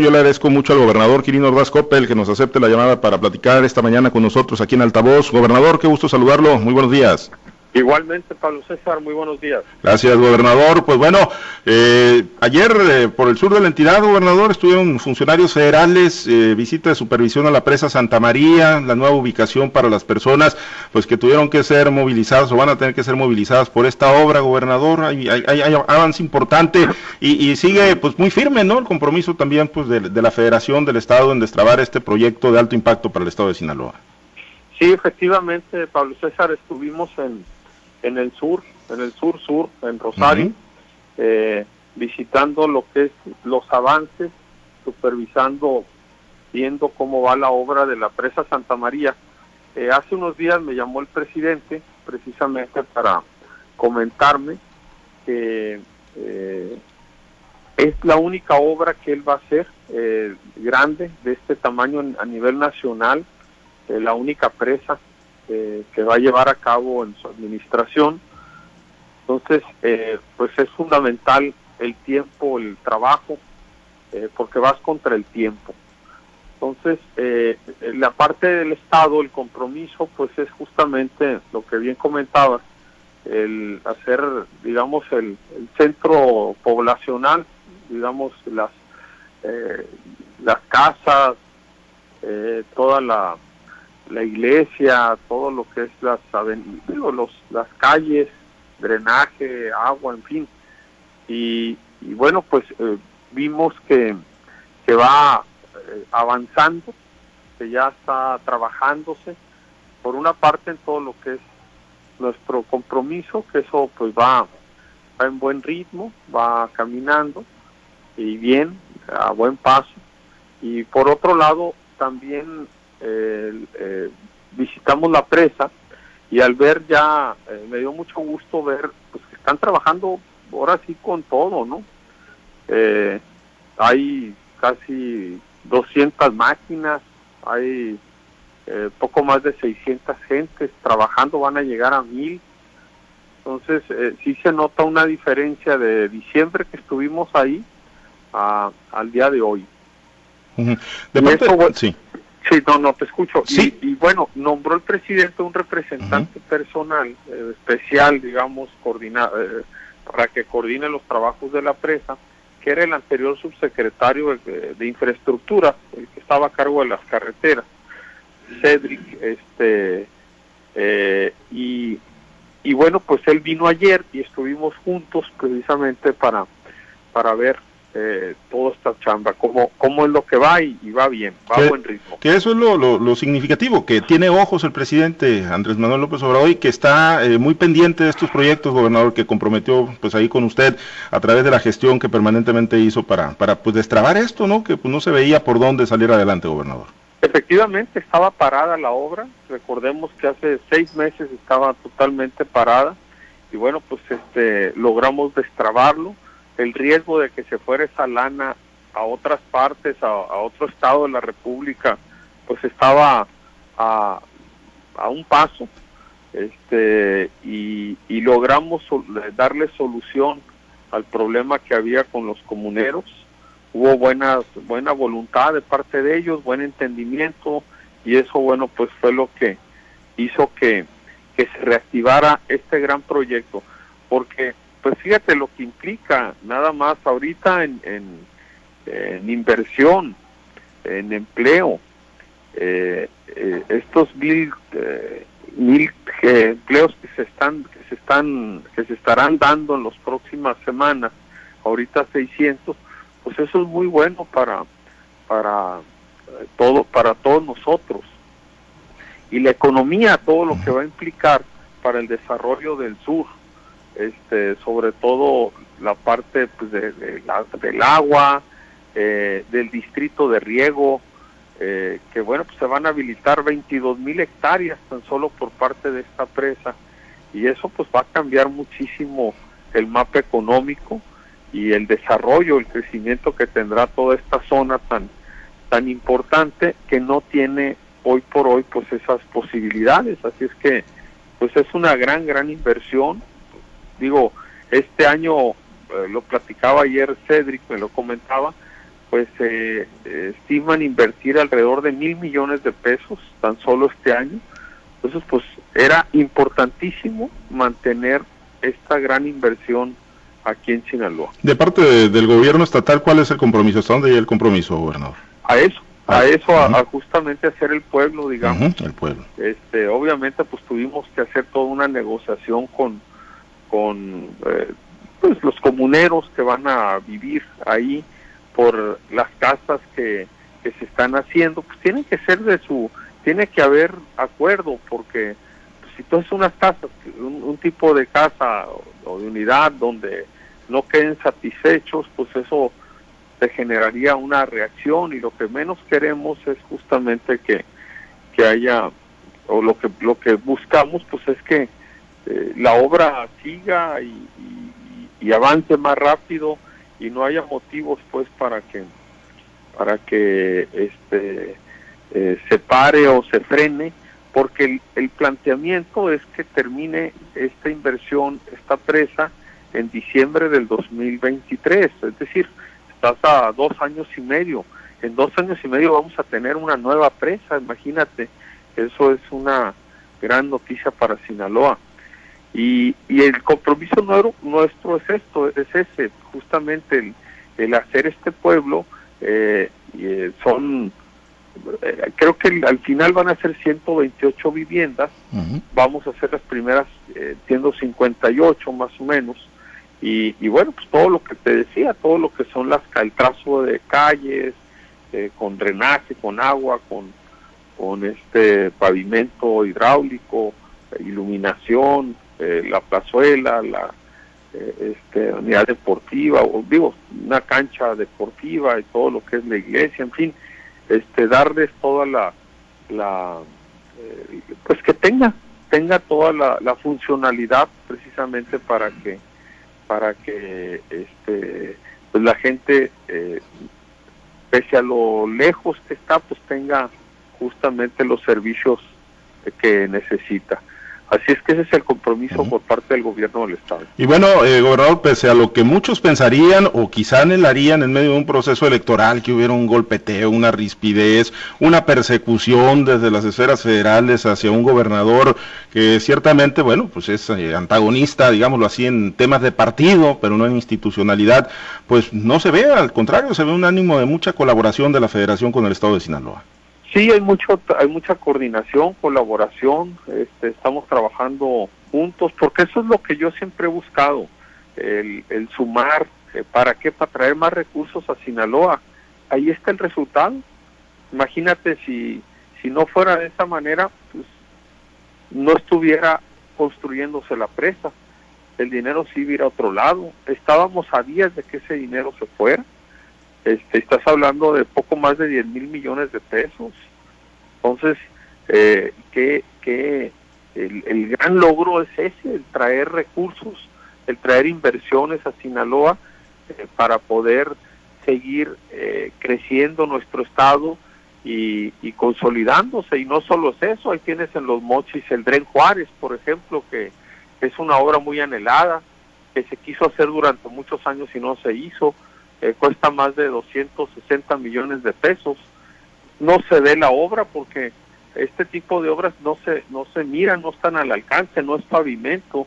Yo le agradezco mucho al gobernador Quirino Ordaz Coppel que nos acepte la llamada para platicar esta mañana con nosotros aquí en Altavoz. Gobernador, qué gusto saludarlo. Muy buenos días. Igualmente, Pablo César, muy buenos días. Gracias, gobernador. Pues bueno, eh, ayer eh, por el sur de la entidad, gobernador, estuvieron funcionarios federales, eh, visita de supervisión a la presa Santa María, la nueva ubicación para las personas, pues que tuvieron que ser movilizadas o van a tener que ser movilizadas por esta obra, gobernador. Hay, hay, avance importante y, sigue pues muy firme, ¿no? El compromiso también pues de, de la Federación del Estado en destrabar este proyecto de alto impacto para el Estado de Sinaloa. Sí, efectivamente, Pablo César, estuvimos en en el sur, en el sur-sur, en Rosario, eh, visitando lo que es los avances, supervisando, viendo cómo va la obra de la presa Santa María. Eh, hace unos días me llamó el presidente precisamente para comentarme que eh, es la única obra que él va a hacer grande de este tamaño a nivel nacional, la única presa eh, que va a llevar a cabo en su administración. Entonces, eh, pues es fundamental el tiempo, el trabajo, eh, porque vas contra el tiempo. Entonces, la parte del Estado, el compromiso, pues es justamente lo que bien comentabas, el hacer, digamos, el, el centro poblacional, digamos, las, las casas, toda la la iglesia, todo lo que es las los, las calles, drenaje, agua, en fin. Y, bueno, pues eh, vimos que, que va eh, avanzando, que ya está trabajándose, por una parte en todo lo que es nuestro compromiso, que eso pues va, va en buen ritmo, va caminando y bien, a buen paso. Y por otro lado, también eh, visitamos la presa y al ver ya, eh, me dio mucho gusto ver pues, que están trabajando ahora sí con todo, ¿no? Eh, hay casi 200 máquinas, hay eh, poco más de 600 gentes trabajando, van a llegar a mil. Entonces, sí se nota una diferencia de diciembre que estuvimos ahí al día de hoy. De sí. Sí, no, no, te escucho. Y, bueno, nombró el presidente un representante personal eh, especial, digamos, coordina, eh, para que coordine los trabajos de la presa, que era el anterior subsecretario de, infraestructura, el que estaba a cargo de las carreteras, Cedric, este, eh, y, y bueno, pues él vino ayer y estuvimos juntos precisamente para, para ver eh, toda esta chamba, cómo, cómo es lo que va y, va bien, va a buen ritmo. Que eso es lo, lo, significativo, que tiene ojos el presidente Andrés Manuel López Obrador y que está eh, muy pendiente de estos proyectos, gobernador, que comprometió pues ahí con usted a través de la gestión que permanentemente hizo para, para pues destrabar esto, ¿no? Que pues no se veía por dónde salir adelante, gobernador. Efectivamente, estaba parada la obra, recordemos que hace seis meses estaba totalmente parada y bueno, pues este logramos destrabarlo el riesgo de que se fuera esa lana a otras partes, a, otro estado de la República, pues estaba a, a un paso este y, y logramos darle solución al problema que había con los comuneros. Hubo buena, buena voluntad de parte de ellos, buen entendimiento y eso, bueno, pues fue lo que hizo que, que se reactivara este gran proyecto. Porque pues fíjate lo que implica nada más ahorita en, en, inversión, en empleo, eh, eh, estos mil, eh, mil empleos que se están que se están que se estarán dando en las próximas semanas, ahorita 600, pues eso es muy bueno para para todo para todos nosotros. Y la economía todo lo que va a implicar para el desarrollo del sur este, sobre todo la parte pues, de, del agua, eh, del distrito de riego, eh, que bueno, pues se van a habilitar 22 mil hectáreas tan solo por parte de esta presa. Y eso pues va a cambiar muchísimo el mapa económico y el desarrollo, el crecimiento que tendrá toda esta zona tan tan importante que no tiene hoy por hoy pues esas posibilidades, así es que pues es una gran gran inversión digo, este año, eh, lo platicaba ayer Cedric, me lo comentaba, pues se estiman invertir alrededor de mil millones de pesos tan solo este año. Entonces, pues era importantísimo mantener esta gran inversión aquí en Sinaloa. De parte del gobierno estatal, ¿cuál es el compromiso? ¿Hasta dónde llega el compromiso, gobernador? A eso, a ah, eso, a, justamente hacer el pueblo, digamos. el pueblo. Este, obviamente, pues tuvimos que hacer toda una negociación con, con eh, pues, los comuneros que van a vivir ahí por las casas que, que se están haciendo, pues tienen que ser de su, tiene que haber acuerdo, porque pues, si tú haces unas casas, un, tipo de casa o de unidad donde no queden satisfechos, pues eso te generaría una reacción y lo que menos queremos es justamente que, que haya, o lo que, lo que buscamos pues es que eh, la obra siga y, avance más rápido y no haya motivos pues para que para que este eh, se pare o se frene porque el, el, planteamiento es que termine esta inversión, esta presa, en diciembre del 2023, es decir, estás a dos años y medio. En dos años y medio vamos a tener una nueva presa, imagínate, eso es una gran noticia para Sinaloa. Y, y el compromiso nuestro, es esto, es ese, justamente el, hacer este pueblo, eh, eh, son, eh, creo que al final van a ser 128 viviendas, vamos a hacer las primeras, entiendo, 58 más o menos, y, bueno, pues todo lo que te decía, todo lo que son las el trazo de calles, eh, con drenaje, con agua, con, con este pavimento hidráulico, iluminación, eh, la plazuela, la eh, este, unidad deportiva, o digo, una cancha deportiva y todo lo que es la iglesia, en fin, este, darles toda la, la pues que tenga, tenga toda la, la funcionalidad precisamente para que para que este pues la gente eh, pese a lo lejos que está pues tenga justamente los servicios que necesita Así es que ese es el compromiso por parte del gobierno del Estado. Y bueno, eh, gobernador, pese a lo que muchos pensarían o quizá anhelarían en medio de un proceso electoral que hubiera un golpeteo, una rispidez, una persecución desde las esferas federales hacia un gobernador que ciertamente, bueno, pues es eh, antagonista, digámoslo así, en temas de partido, pero no en institucionalidad, pues no se ve, al contrario, se ve un ánimo de mucha colaboración de la federación con el Estado de Sinaloa. Sí, hay mucho, hay mucha coordinación, colaboración. Este, estamos trabajando juntos, porque eso es lo que yo siempre he buscado, el, sumar. Eh, ¿Para qué? Para traer más recursos a Sinaloa. Ahí está el resultado. Imagínate si, si no fuera de esa manera, pues no estuviera construyéndose la presa. El dinero sí iba a otro lado. Estábamos a días de que ese dinero se fuera este, estás hablando de poco más de 10 mil millones de pesos. Entonces, eh, que, que el, gran logro es ese, el traer recursos, el traer inversiones a Sinaloa eh, para poder seguir eh, creciendo nuestro estado y, y, consolidándose. Y no solo es eso, ahí tienes en los mochis el Dren Juárez, por ejemplo, que es una obra muy anhelada, que se quiso hacer durante muchos años y no se hizo eh, cuesta más de 260 millones de pesos. No se ve la obra porque este tipo de obras no se no se miran, no están al alcance, no es pavimento,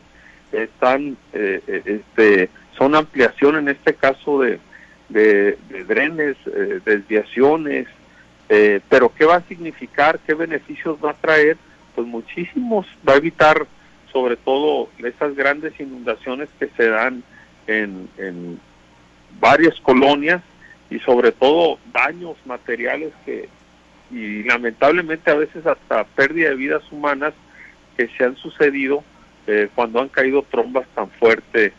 están eh, eh, este son ampliación en este caso de, de, drenes, desviaciones, pero ¿qué va a significar? ¿Qué beneficios va a traer? Pues muchísimos, va a evitar sobre todo esas grandes inundaciones que se dan en, en, varias colonias y sobre todo daños materiales que y lamentablemente a veces hasta pérdida de vidas humanas que se han sucedido eh, cuando han caído trombas tan fuertes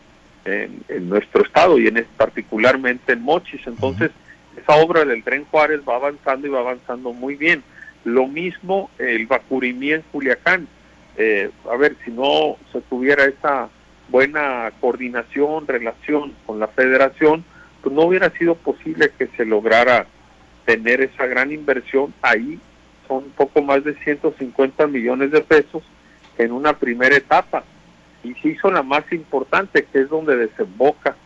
en, nuestro estado y en particularmente en Mochis. Entonces, esa obra del tren Juárez va avanzando y va avanzando muy bien. Lo mismo el Bacurimí en Culiacán. Eh, a ver, si no se tuviera esa buena coordinación, relación con la federación, pues no hubiera sido posible que se lograra tener esa gran inversión ahí. Son un poco más de 150 millones de pesos en una primera etapa. Y se hizo la más importante, que es donde desemboca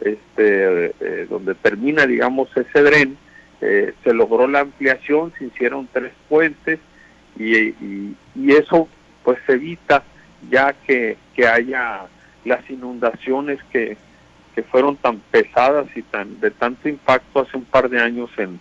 este, eh, donde termina, digamos, ese dren, eh, se logró la ampliación, se hicieron tres puentes y, y, eso pues evita ya que, que haya las inundaciones que, que fueron tan pesadas y tan de tanto impacto hace un par de años en,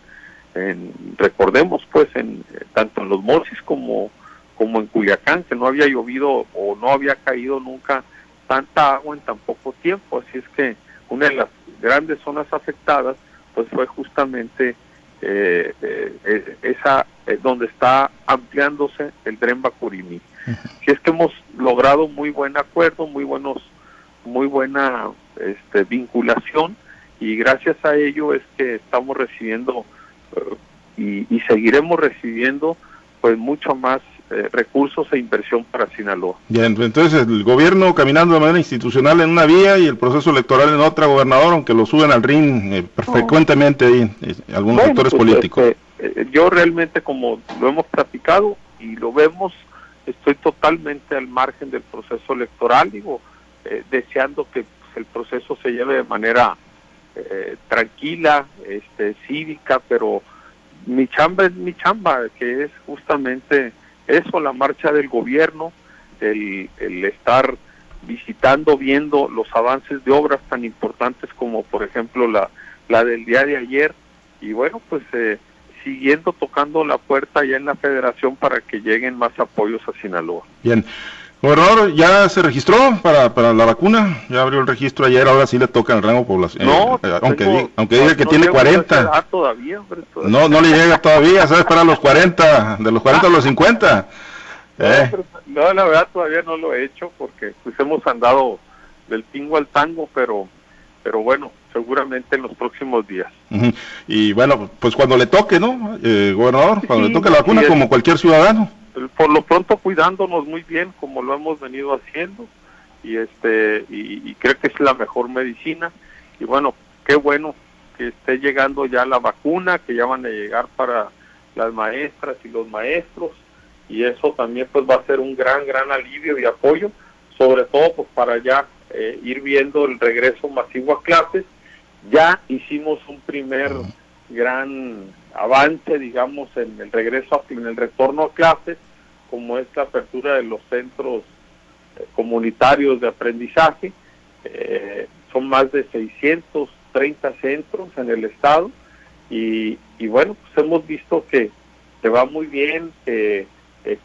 en recordemos pues en tanto en los Mochis como como en Culiacán que no había llovido o no había caído nunca tanta agua en tan poco tiempo así es que una de las grandes zonas afectadas pues fue justamente eh, eh, esa eh, donde está ampliándose el Dren Bacurini. Si es que hemos logrado muy buen acuerdo, muy buenos, muy buena este, vinculación y gracias a ello es que estamos recibiendo y, y seguiremos recibiendo pues mucho más eh, recursos e inversión para Sinaloa. Bien, entonces el gobierno caminando de manera institucional en una vía y el proceso electoral en otra, gobernador, aunque lo suben al ring eh, frecuentemente ahí, eh, algunos sectores pues, políticos. Este, yo realmente, como lo hemos platicado y lo vemos, estoy totalmente al margen del proceso electoral, digo, deseando que pues, el proceso se lleve de manera tranquila, este, cívica, pero mi chamba es mi chamba, que es justamente eso, la marcha del gobierno, el, el estar visitando, viendo los avances de obras tan importantes como por ejemplo la, la del día de ayer y bueno, pues eh, siguiendo tocando la puerta ya en la federación para que lleguen más apoyos a Sinaloa. Bien. Gobernador, ¿ya se registró para, para la vacuna? Ya abrió el registro ayer, ahora sí le toca el rango población. No, eh, aunque, diga, aunque diga que tiene 40. Todavía, No, no le llega todavía, ¿sabes? Para los 40, de los 40 a los 50. Eh. No, la verdad todavía no lo he hecho porque pues hemos andado del tingo al tango, pero, pero bueno, seguramente en los próximos días. Y bueno, pues cuando le toque, ¿no? Eh, gobernador, cuando le toque la vacuna, como cualquier ciudadano por lo pronto cuidándonos muy bien como lo hemos venido haciendo y este y, creo que es la mejor medicina. Y bueno qué bueno que esté llegando ya la vacuna que ya van a llegar para las maestras y los maestros y eso también pues va a ser un gran gran alivio y apoyo sobre todo pues para ya eh, ir viendo el regreso masivo a clases. Ya hicimos un primer gran avance, digamos, en el regreso, en el retorno a clases, como es la apertura de los centros eh, comunitarios de aprendizaje. Eh, son más de 630 centros en el estado y, bueno, pues hemos visto que se va muy bien, eh,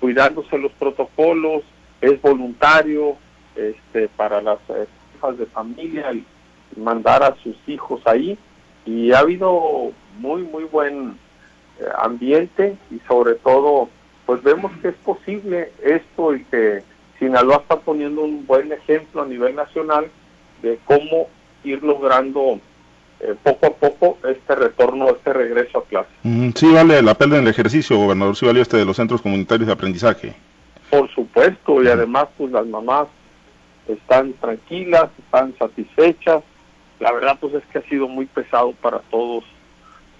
cuidándose los protocolos, es voluntario este, para las hijas de familia y mandar a sus hijos ahí y ha habido muy, muy buen eh, ambiente y sobre todo, pues vemos que es posible esto y que Sinaloa está poniendo un buen ejemplo a nivel nacional de cómo ir logrando eh, poco a poco este retorno, este regreso a clase. sí vale la pena el ejercicio, gobernador, sí valió este de los centros comunitarios de aprendizaje. Por supuesto, y además pues las mamás están tranquilas, están satisfechas. La verdad pues es que ha sido muy pesado para todos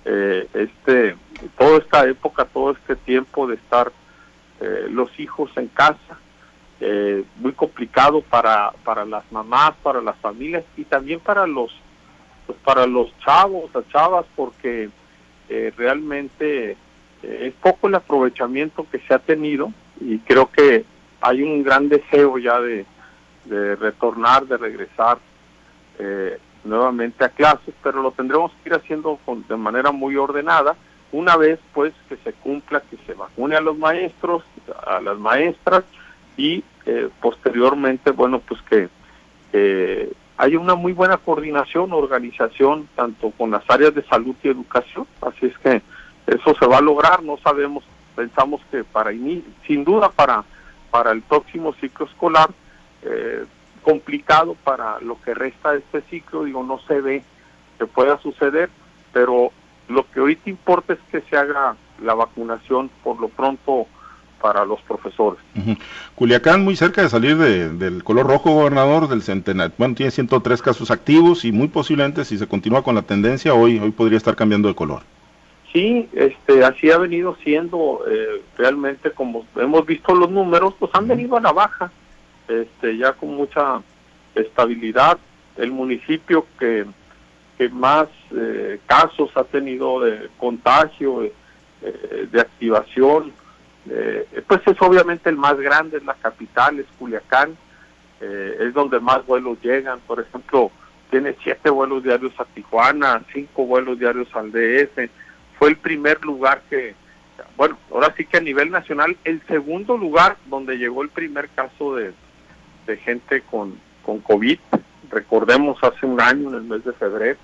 eh, este, toda esta época, todo este tiempo de estar eh, los hijos en casa, eh, muy complicado para, para las mamás, para las familias y también para los, pues para los chavos, las chavas, porque realmente es poco el aprovechamiento que se ha tenido y creo que hay un gran deseo ya de, de retornar, de regresar eh, nuevamente a clases, pero lo tendremos que ir haciendo de manera muy ordenada, una vez pues que se cumpla, que se vacune a los maestros, a las maestras y eh, posteriormente, bueno, pues que eh, haya una muy buena coordinación, organización, tanto con las áreas de salud y educación, así es que eso se va a lograr, no sabemos, pensamos que para, sin duda para, para el próximo ciclo escolar, eh, complicado para lo que resta de este ciclo, digo, no se ve que pueda suceder, pero lo que ahorita importa es que se haga la vacunación por lo pronto para los profesores. Culiacán, muy cerca de salir del color rojo, gobernador, del centenario. Bueno, tiene 103 casos activos y muy posiblemente, si se continúa con la tendencia, hoy, hoy podría estar cambiando de color. Sí, este, así ha venido siendo eh, realmente, como hemos visto los números, pues han venido a la baja este, ya con mucha estabilidad. El municipio que que más eh, casos ha tenido de contagio, eh, de activación, pues es obviamente el más grande, es la capital, es Culiacán, es donde más vuelos llegan, por ejemplo, tiene siete vuelos diarios a Tijuana, cinco vuelos diarios al DF, fue el primer lugar que, bueno, ahora sí que a nivel nacional, el segundo lugar donde llegó el primer caso de, de gente con, con COVID, recordemos hace un año, en el mes de febrero,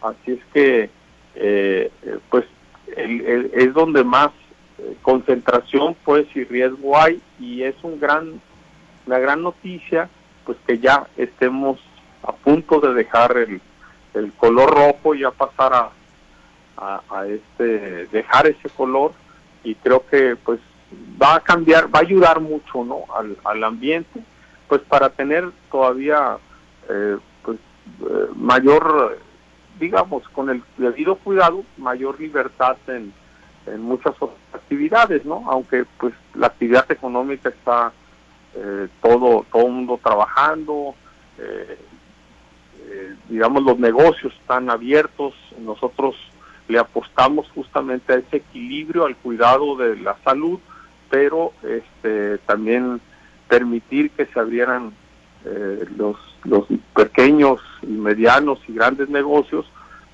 así es que, eh, pues, es donde más eh, concentración, pues, y riesgo hay, y es un gran, una gran noticia, pues, que ya estemos a punto de dejar el, el color rojo y ya pasar a, a, este dejar ese color. Y creo que pues va a cambiar va a ayudar mucho no al, al ambiente pues para tener todavía eh, pues eh, mayor digamos con el debido cuidado mayor libertad en, en muchas otras actividades no aunque pues la actividad económica está eh, todo todo mundo trabajando eh, eh, digamos, los negocios están abiertos, nosotros le apostamos justamente a ese equilibrio, al cuidado de la salud, pero este, también permitir que se abrieran eh, los, los pequeños y medianos y grandes negocios,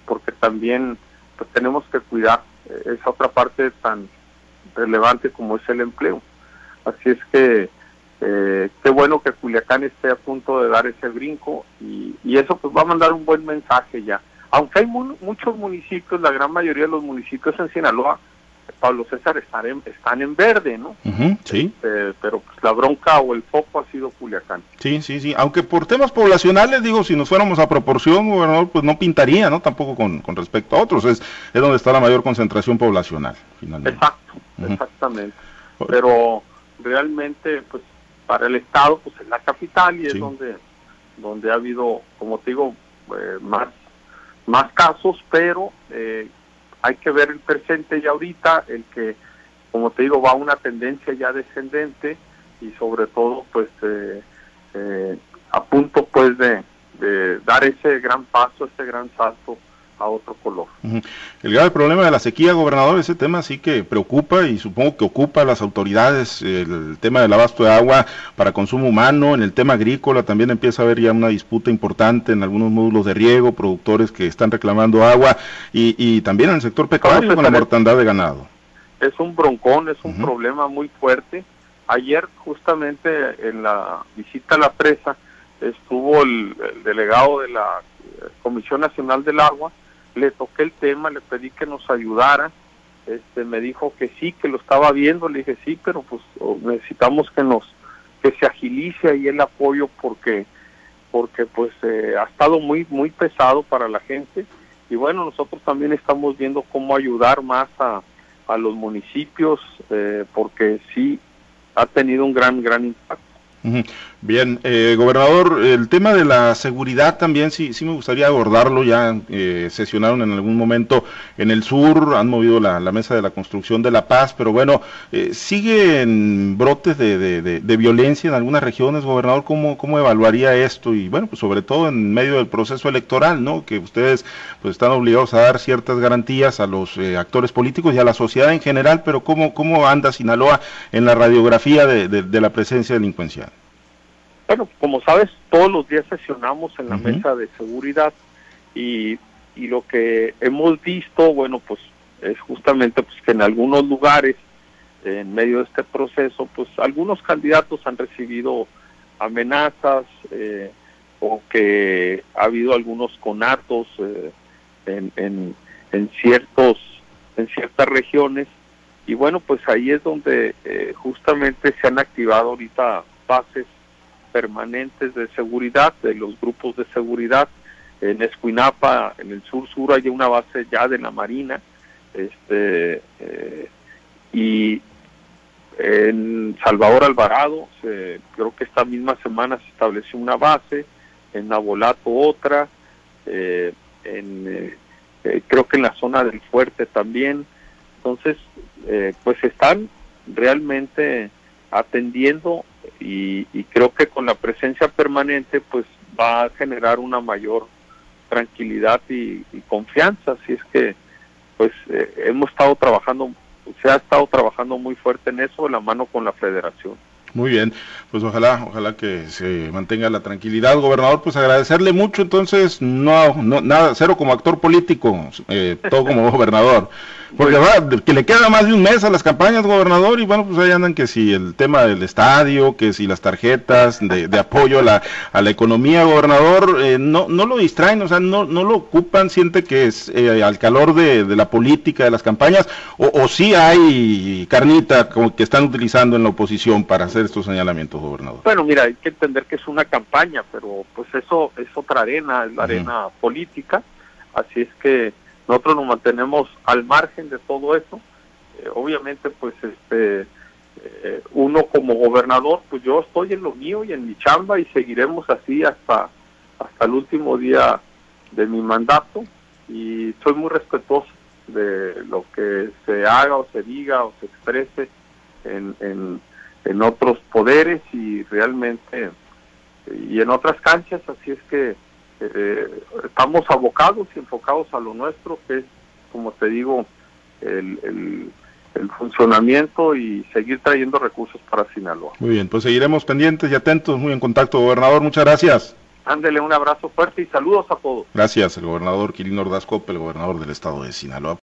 porque también pues, tenemos que cuidar eh, esa otra parte tan relevante como es el empleo. Así es que eh, qué bueno que Culiacán esté a punto de dar ese brinco y, eso pues va a mandar un buen mensaje ya. Aunque hay muchos municipios, la gran mayoría de los municipios en Sinaloa, Pablo César, están en, están en verde, ¿no? sí. Eh, pero pues, la bronca o el foco ha sido Culiacán. Sí, sí, sí. Aunque por temas poblacionales, digo, si nos fuéramos a proporción, gobernador, pues no pintaría, ¿no? Tampoco con, con respecto a otros. Es, es donde está la mayor concentración poblacional, finalmente. Exacto, exactamente. Pero realmente, pues para el Estado, pues es la capital y es donde, donde ha habido, como te digo, eh, más, más casos, pero eh, hay que ver el presente y ahorita, el que, como te digo, va a una tendencia ya descendente y sobre todo, pues, eh, a punto, pues, de dar ese gran paso, ese gran salto a otro color. El grave problema de la sequía, gobernador, ese tema sí que preocupa y supongo que ocupa a las autoridades, el tema del abasto de agua para consumo humano, en el tema agrícola también empieza a haber ya una disputa importante en algunos módulos de riego, productores que están reclamando agua y, y también en el sector pecuario con la mortandad de ganado. Es un broncón, es un problema muy fuerte. Ayer justamente en la visita a la presa estuvo el delegado de la Comisión Nacional del Agua, le toqué el tema, le pedí que nos ayudara, este, me dijo que sí, que lo estaba viendo, le dije sí, pero pues necesitamos que nos, que se agilice ahí el apoyo porque, porque pues eh, ha estado muy, muy pesado para la gente y bueno, nosotros también estamos viendo cómo ayudar más a, a los municipios eh, porque sí ha tenido un gran, gran impacto. Bien, eh, gobernador, el tema de la seguridad también sí, sí me gustaría abordarlo. Ya eh, sesionaron en algún momento en el sur, han movido la, mesa de la construcción de la paz, pero bueno, eh, siguen brotes de, de, violencia en algunas regiones, gobernador. ¿cómo, ¿Cómo evaluaría esto? Y bueno, pues sobre todo en medio del proceso electoral, ¿no? Que ustedes pues están obligados a dar ciertas garantías a los eh, actores políticos y a la sociedad en general, pero ¿cómo, cómo anda Sinaloa en la radiografía de la presencia delincuencial? Bueno, como sabes, todos los días sesionamos en la mesa de seguridad y, y lo que hemos visto, bueno, pues es justamente pues que en algunos lugares, en medio de este proceso, pues algunos candidatos han recibido amenazas eh, o que ha habido algunos conatos eh, en, en, en, ciertos en ciertas regiones. Y bueno pues ahí es donde eh, justamente se han activado ahorita bases permanentes de seguridad, de los grupos de seguridad. En Escuinapa, en el sur-sur, hay una base ya de la Marina. Este, eh, y en Salvador Alvarado, creo que esta misma semana se estableció una base, en Nabolato otra, eh, en, eh, creo que en la zona del fuerte también. Entonces, pues están realmente atendiendo y, creo que con la presencia permanente pues va a generar una mayor tranquilidad y, confianza. Así es que, pues, eh, hemos estado trabajando, se ha estado trabajando muy fuerte en eso, la mano con la federación. Muy bien, pues ojalá, ojalá que se mantenga la tranquilidad, gobernador. Pues agradecerle mucho, entonces, no, no nada, cero como actor político, eh, todo como gobernador. Porque que le queda más de un mes a las campañas, gobernador, y bueno, pues ahí andan que si el tema del estadio, que si las tarjetas de, apoyo a la, a la economía, gobernador, eh, no, no lo distraen, o sea, no, no lo ocupan, siente que es eh, al calor de, la política, de las campañas, o, o sí hay carnita como que están utilizando en la oposición para hacer estos señalamientos, gobernador. Bueno, mira, hay que entender que es una campaña, pero pues eso es otra arena, es la arena política, así es que nosotros nos mantenemos al margen de todo eso. Eh, obviamente, pues este eh, uno como gobernador, pues yo estoy en lo mío y en mi chamba y seguiremos así hasta hasta el último día de mi mandato y soy muy respetuoso de lo que se haga o se diga o se exprese en, en, en otros poderes y realmente y en otras canchas, así es que eh, estamos abocados y enfocados a lo nuestro, que es, como te digo, el, el, funcionamiento y seguir trayendo recursos para Sinaloa. Muy bien, pues seguiremos pendientes y atentos, muy en contacto, gobernador, muchas gracias. Ándele un abrazo fuerte y saludos a todos. Gracias, el gobernador Quirino Ordaz el gobernador del estado de Sinaloa.